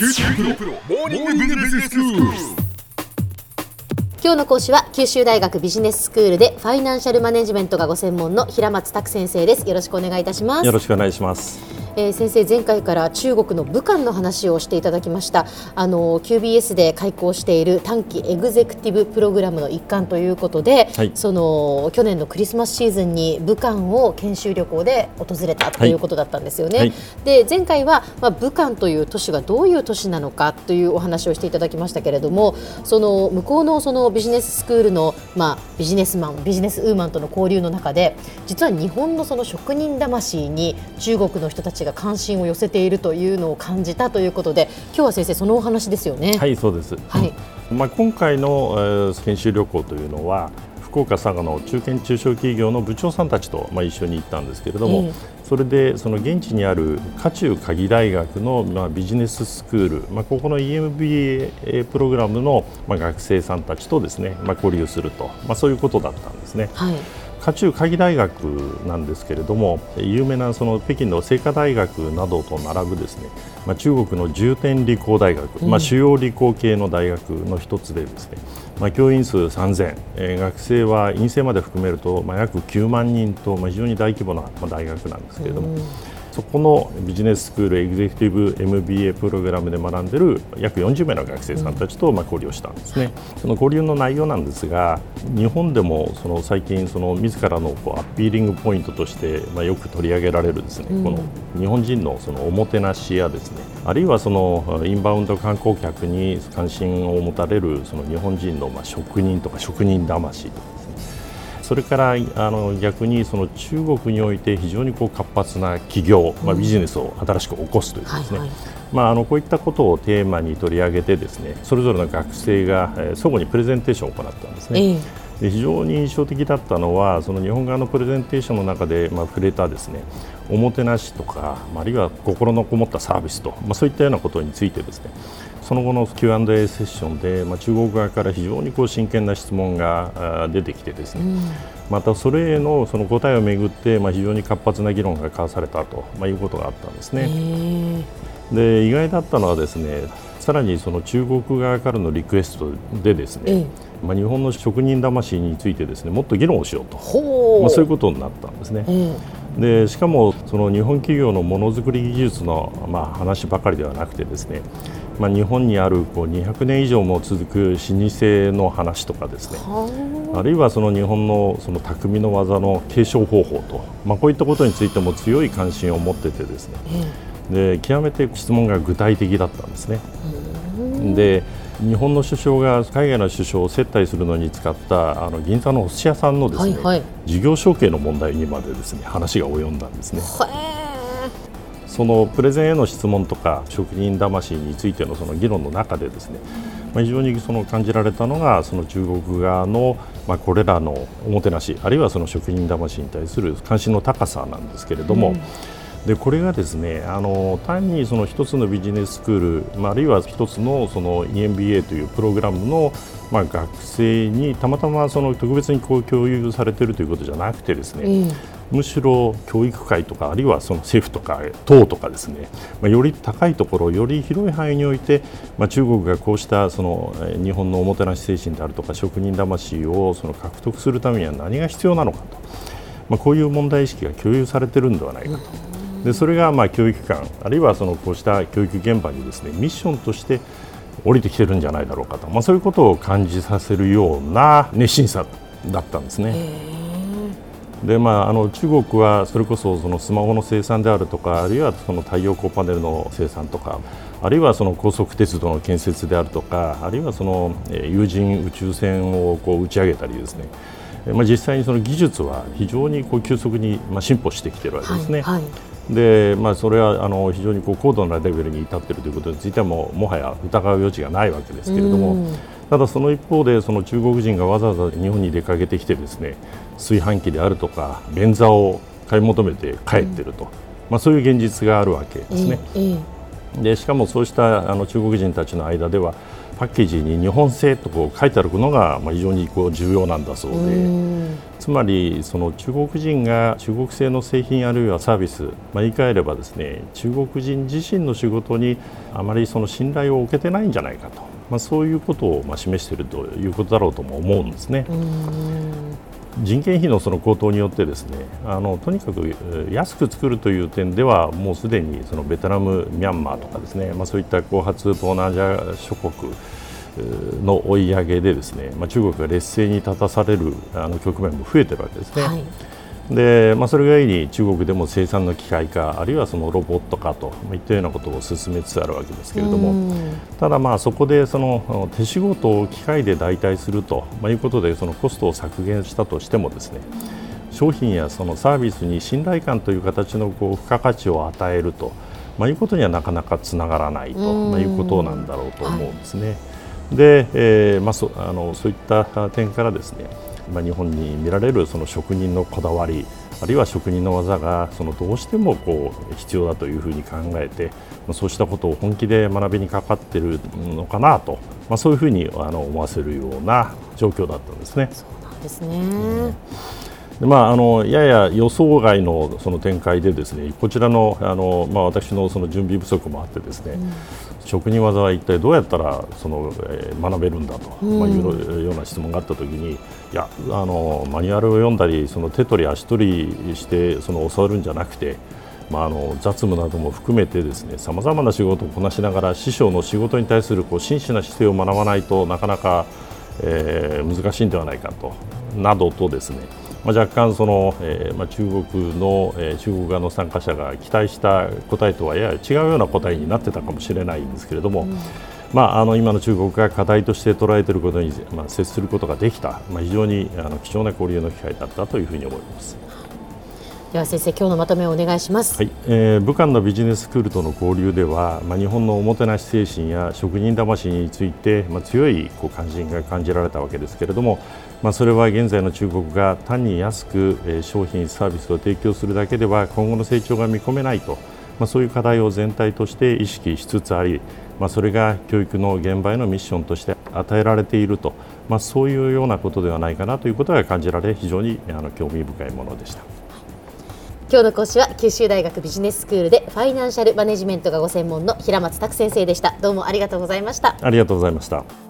九州プロモーニングビジネススクール。今日の講師は九州大学ビジネススクールでファイナンシャルマネジメントがご専門の平松卓先生ですよろしくお願いいたしますよろしくお願いします。えー先生前回から中国の武漢の話をしていただきました。あの QBS で開講している短期エグゼクティブプログラムの一環ということで、はい。その去年のクリスマスシーズンに武漢を研修旅行で訪れたということだったんですよね、はい。で前回は、まあ、武漢という都市がどういう都市なのかというお話をしていただきましたけれどもその向こうのそのビジネススクールの、まあ、ビジネスマンビジネスウーマンとの交流の中で実は日本のその職人魂に中国の人たちが関心を寄せているというのを感じたということで今日は先生そのお話ですよね。はい、そうです。はいまあ今回の、えー研修旅行というのは福岡佐賀の中堅中小企業の部長さんたちとまあ一緒に行ったんですけれども、ええそれでその現地にある渦中科技大学のまあビジネススクール、まあここの EMBA プログラムのまあ学生さんたちとですね、まあ交流すると、まあそういうことだったんですね。はい渦中科技大学なんですけれども有名なその北京の清華大学などと並ぶですね、まあ、中国の重点理工大学、まあ、主要理工系の大学の一つでですね、まあ、教員数3000、えー学生は院生まで含めると、まあ、約9万人と、まあ、非常に大規模なまあ大学なんですけれども。そこのビジネススクールエグゼクティブ MBA プログラムで学んでいる約40名の学生さんたちとまあ交流をしたんですね。その交流の内容なんですが、日本でもその最近その自らのこうアピーリングポイントとしてまあよく取り上げられるですね、この日本人のそのおもてなしやですね、あるいはそのインバウンド観光客に関心を持たれるその日本人のまあ職人とか職人魂とか。それからあの逆にその中国において非常にこう活発な企業、まあ、ビジネスを新しく起こすというですね、はいはい。まあ、あのこういったことをテーマに取り上げてですねそれぞれの学生が、えー相互にプレゼンテーションを行ったんですね。ええで非常に印象的だったのはその日本側のプレゼンテーションの中で、まあ、触れたですねおもてなしとか、まああるいは心のこもったサービスと、まあ、そういったようなことについてですねその後の Q&A セッションで、まあ、中国側から非常にこう真剣な質問が出てきてですね、またそれへのその答えをめぐって、まあ、非常に活発な議論が交わされたと、まあ、いうことがあったんですね。えで意外だったのはですねさらにその中国側からのリクエストでですね、ええまあ、日本の職人魂についてですねもっと議論をしようと、まあ、そういうことになったんですね。えでしかもその日本企業のものづくり技術の、まあ、話ばかりではなくてですね、まあ、日本にあるこう200年以上も続く老舗の話とかですね。あ。るいはその日本のその匠の技の継承方法と、まあ、こういったことについても強い関心を持っててですね。で極めて質問が具体的だったんですね。で日本の首相が海外の首相を接待するのに使ったあの銀座のお寿司屋さんのですね、はいはい。事業承継の問題にまでですね話が及んだんですね。へそのプレゼンへの質問とか職人魂についてのその議論の中でですね、まあ、非常にその感じられたのがその中国側のまあこれらのおもてなしあるいはその職人魂に対する関心の高さなんですけれども、でこれがですねあの単にその一つのビジネススクール、まあ、あるいは一つのその EMBA というプログラムの、まあ、学生にたまたまその特別にこう共有されているということじゃなくてですね、ええむしろ教育界とかあるいはその政府とか党とかですね、まあ、より高いところより広い範囲において、まあ、中国がこうしたそのえー日本のおもてなし精神であるとか職人魂をその獲得するためには何が必要なのかと、まあ、こういう問題意識が共有されているのではないかと。でそれがまあ教育機関あるいはそのこうした教育現場にですねミッションとして降りてきてるんじゃないだろうかと、まあ、そういうことを感じさせるような熱心さだったんですね。でまあ、あの中国はそれこそそのスマホの生産であるとかあるいはその太陽光パネルの生産とかあるいはその高速鉄道の建設であるとかあるいはそのえー有人宇宙船をこう打ち上げたりですね、えーまあ、実際にその技術は非常にこう急速にまあ進歩してきているわけですね。はいはいでまあ、それはあの非常にこう高度なレベルに至っているということについてはもうもはや疑う余地がないわけですけれども、ただその一方でその中国人がわざわざ日本に出かけてきてですね炊飯器であるとか便座を買い求めて帰っていると、まあ、そういう現実があるわけですね。ええ。でしかもそうしたあの中国人たちの間ではパッケージに日本製とこう書いてあるのがまあ非常にこう重要なんだそうで、つまりその中国人が中国製の製品あるいはサービス、まあ、言い換えればですね中国人自身の仕事にあまりその信頼を受けてないんじゃないかと、まあ、そういうことをまあ示しているということだろうとも思うんですね。人件費のその高騰によってですねあのとにかく安く作るという点ではもうすでにそのベトナム、ミャンマーとかですね、まあ、そういった後発東南アジア諸国の追い上げでですね、まあ、中国が劣勢に立たされるあの局面も増えてるわけですね。はいでまあ、それがゆえに中国でも生産の機械化あるいはそのロボット化といったようなことを進めつつあるわけですけれども。ただ、まあそこでその手仕事を機械で代替すると、まあ、いうことでそのコストを削減したとしてもですね商品やそのサービスに信頼感という形のこう付加価値を与えると、まあ、いうことにはなかなかつながらないと、まあ、いうことなんだろうと思うんですね。はい。で、えーまあ、そあのそういった点からですね、まあ、日本に見られるその職人のこだわりあるいは職人の技がそのどうしてもこう必要だというふうに考えて、まあ、そうしたことを本気で学びにかかっているのかなと、まあ、そういうふうにあの思わせるような状況だったんですね。そうなんですね、うん。でまあ、あのやや予想外のその展開でですねこちらのあの、まあ、私のその準備不足もあってですね、うん、職人技は一体どうやったらその、えー、学べるんだと、うん、まあ、いうような質問があったときにいやあのマニュアルを読んだりその手取り足取りしてその教わるんじゃなくてまあ、あの雑務なども含めてですねさまざまな仕事をこなしながら師匠の仕事に対するこう真摯な姿勢を学ばないとなかなか、えー、難しいんではないかとなどとですねまあ、若干その、えーまあ、中国の、えー、中国側の参加者が期待した答えとはやや違うような答えになってたかもしれないんですけれども、うん、まあ、あの今の中国が課題として捉えていることに、まあ、接することができた、まあ、非常にあの貴重な交流の機会だったというふうに思います。では先生今日のまとめをお願いします、はいえー、武漢のビジネススクールとの交流では、まあ、日本のおもてなし精神や職人魂について、まあ、強いこう関心が感じられたわけですけれども、まあ、それは現在の中国が単に安く、えー、商品サービスを提供するだけでは今後の成長が見込めないと、まあ、そういう課題を全体として意識しつつあり、まあ、それが教育の現場へのミッションとして与えられていると、まあ、そういうようなことではないかなということが感じられ非常にあの興味深いものでした。今日の講師は九州大学ビジネススクールでファイナンシャルマネジメントがご専門の平松卓先生でした。どうもありがとうございました。ありがとうございました